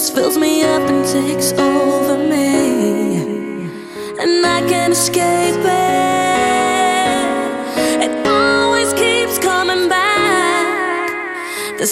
darkness fills me up and takes over me, and I can't escape it. It always keeps coming back. The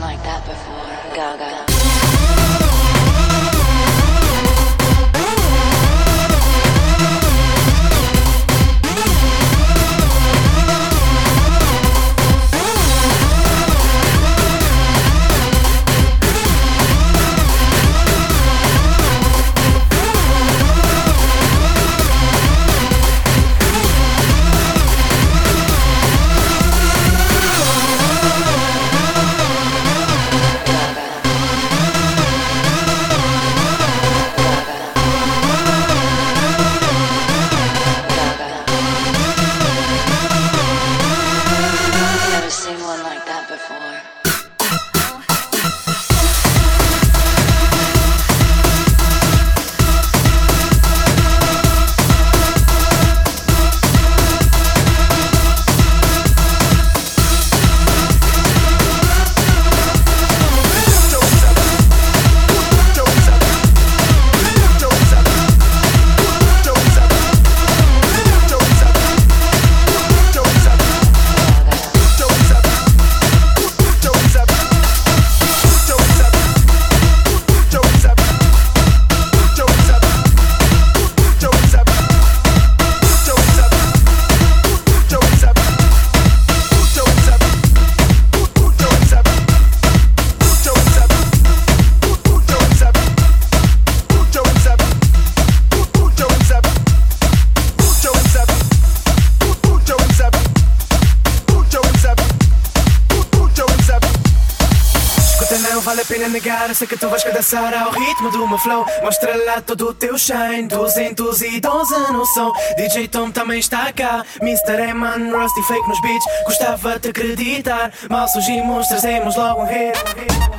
like that before. Gaga. Negar, sei que tu vais cadastrar ao ritmo do meu flow. Mostra lá todo o teu shine, 212 no som. DJ Tom também está cá, Mr. Eman, Rusty Fake nos beats. Gostava de acreditar, mal surgimos, trazemos logo um hit. Yeah,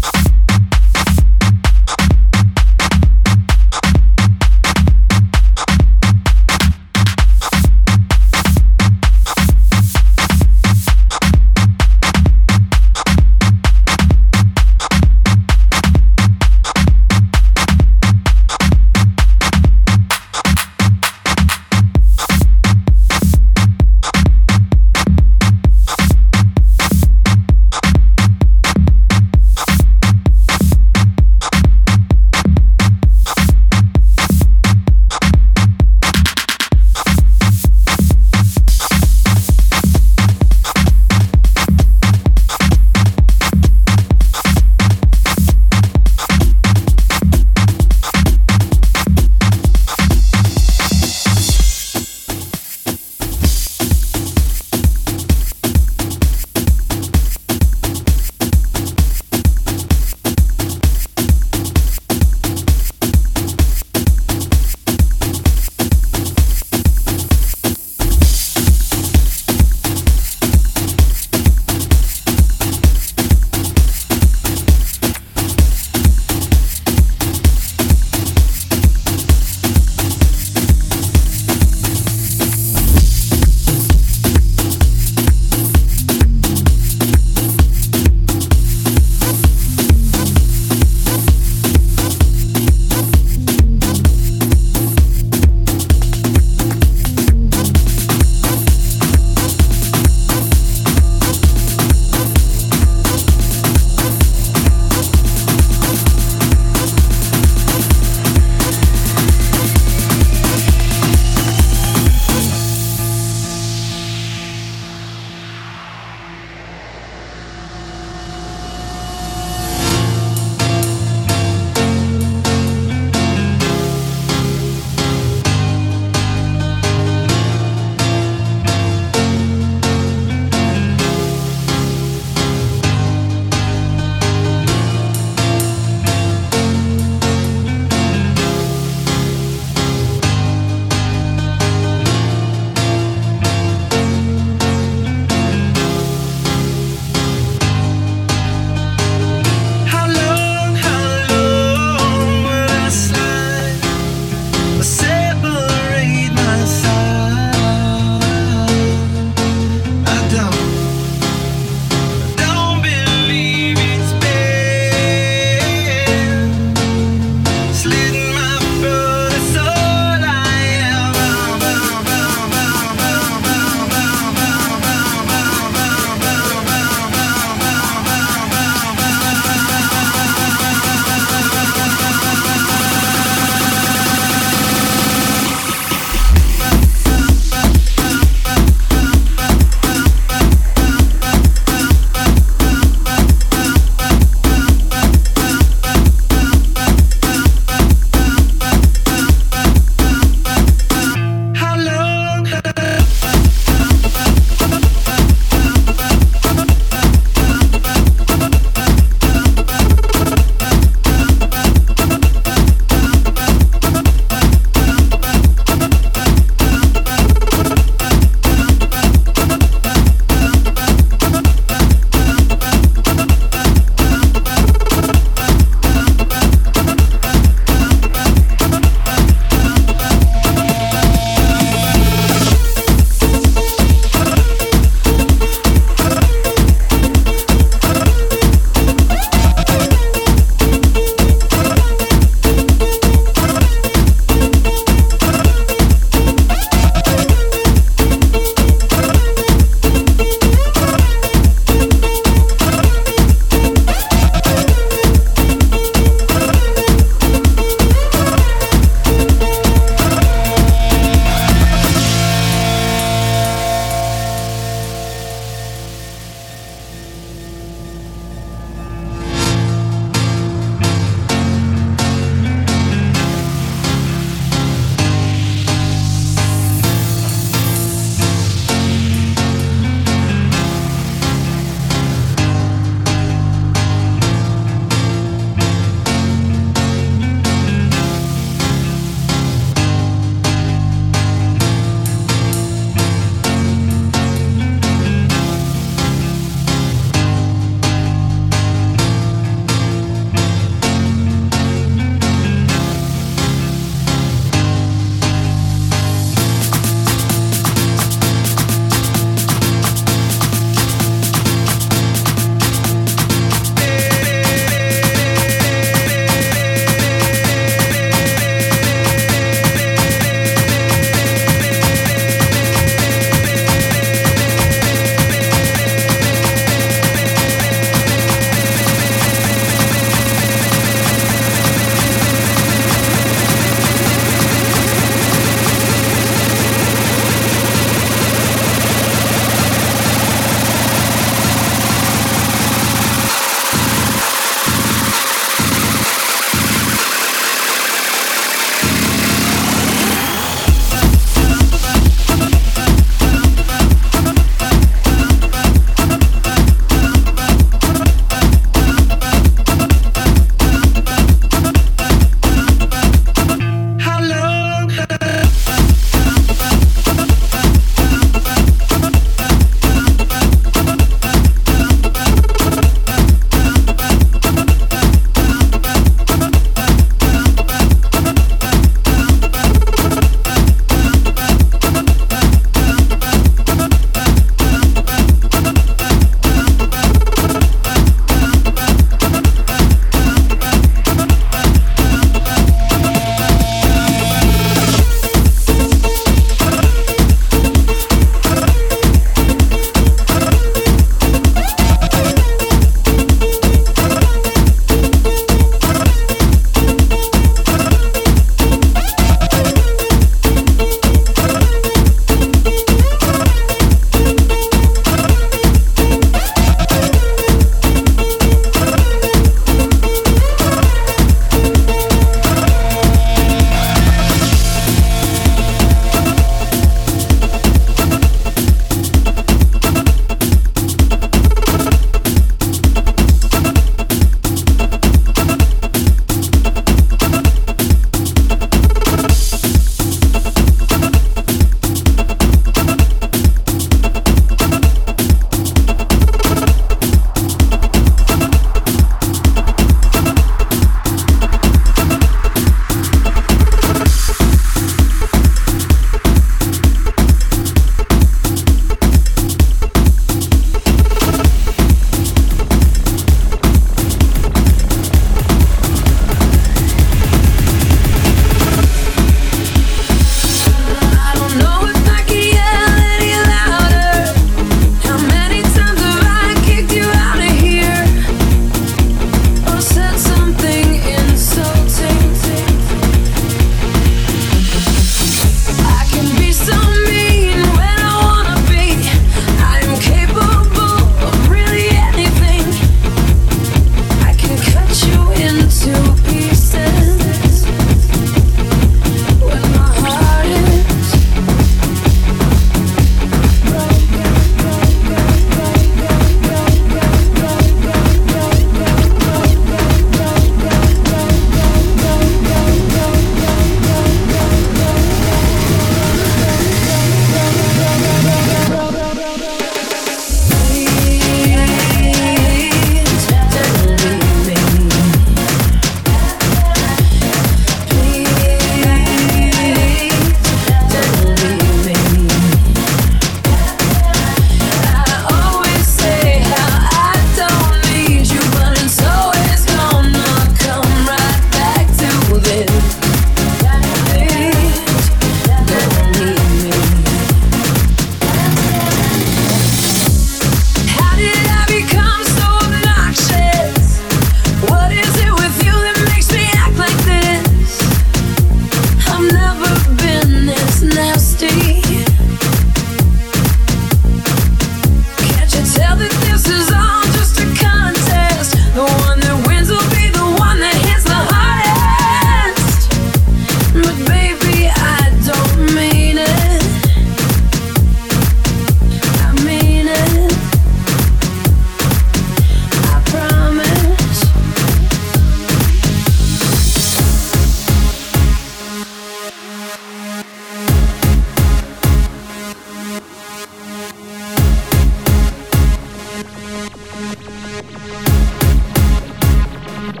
Thank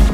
you.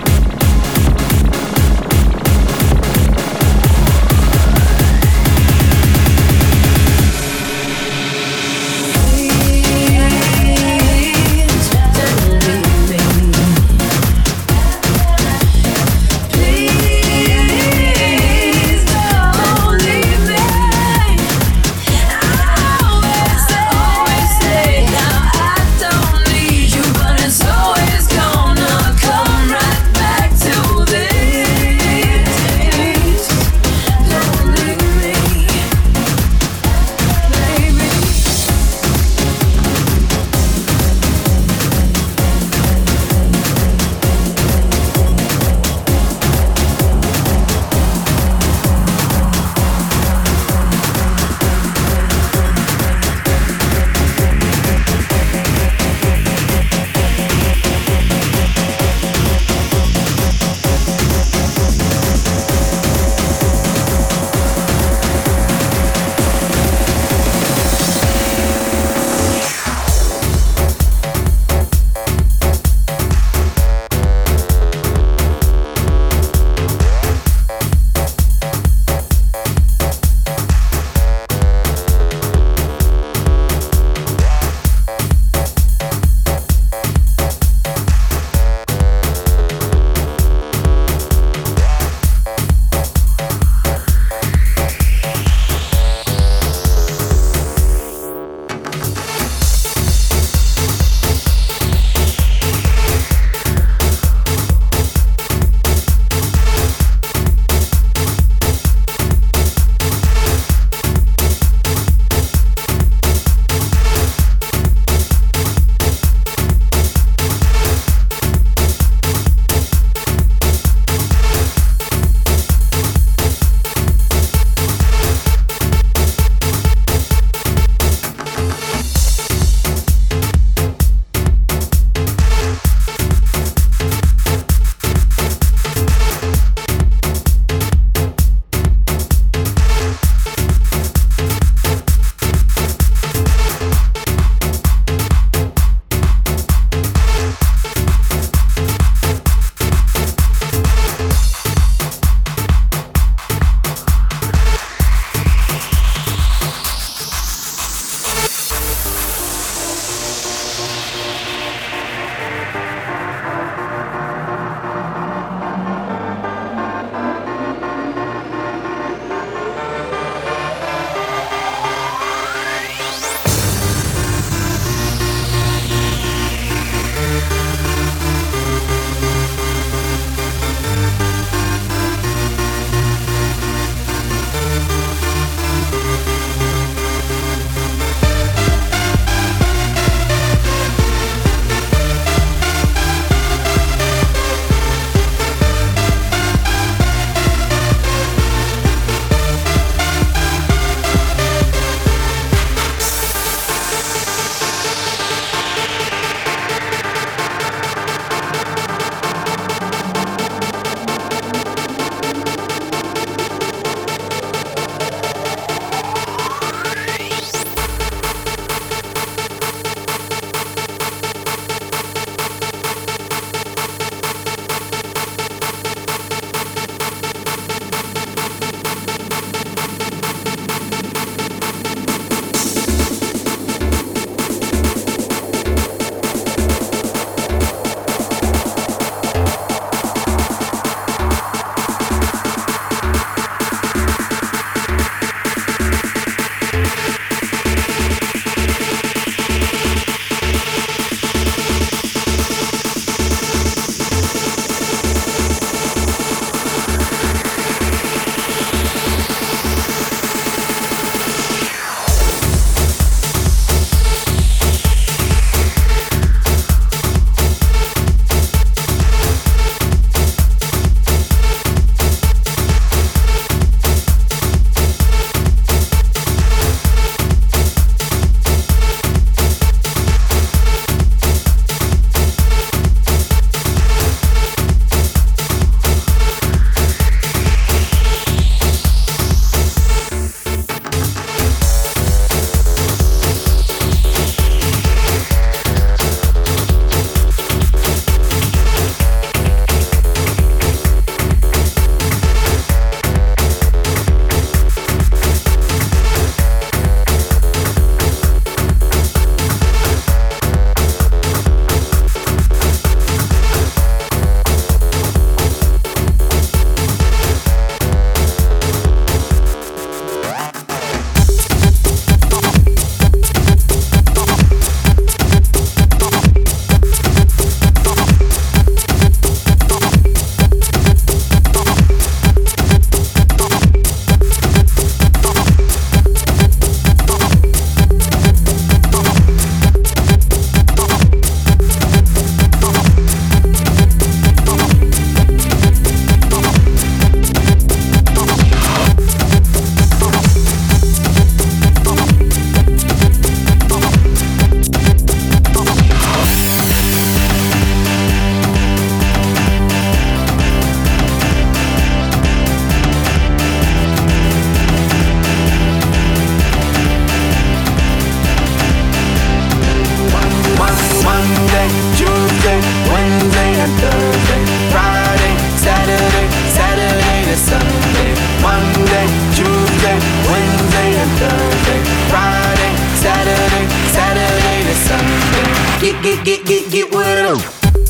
Get, get, get, with it.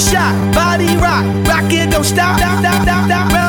shot, body rock, rock it, don't stop, stop, stop, stop, stop.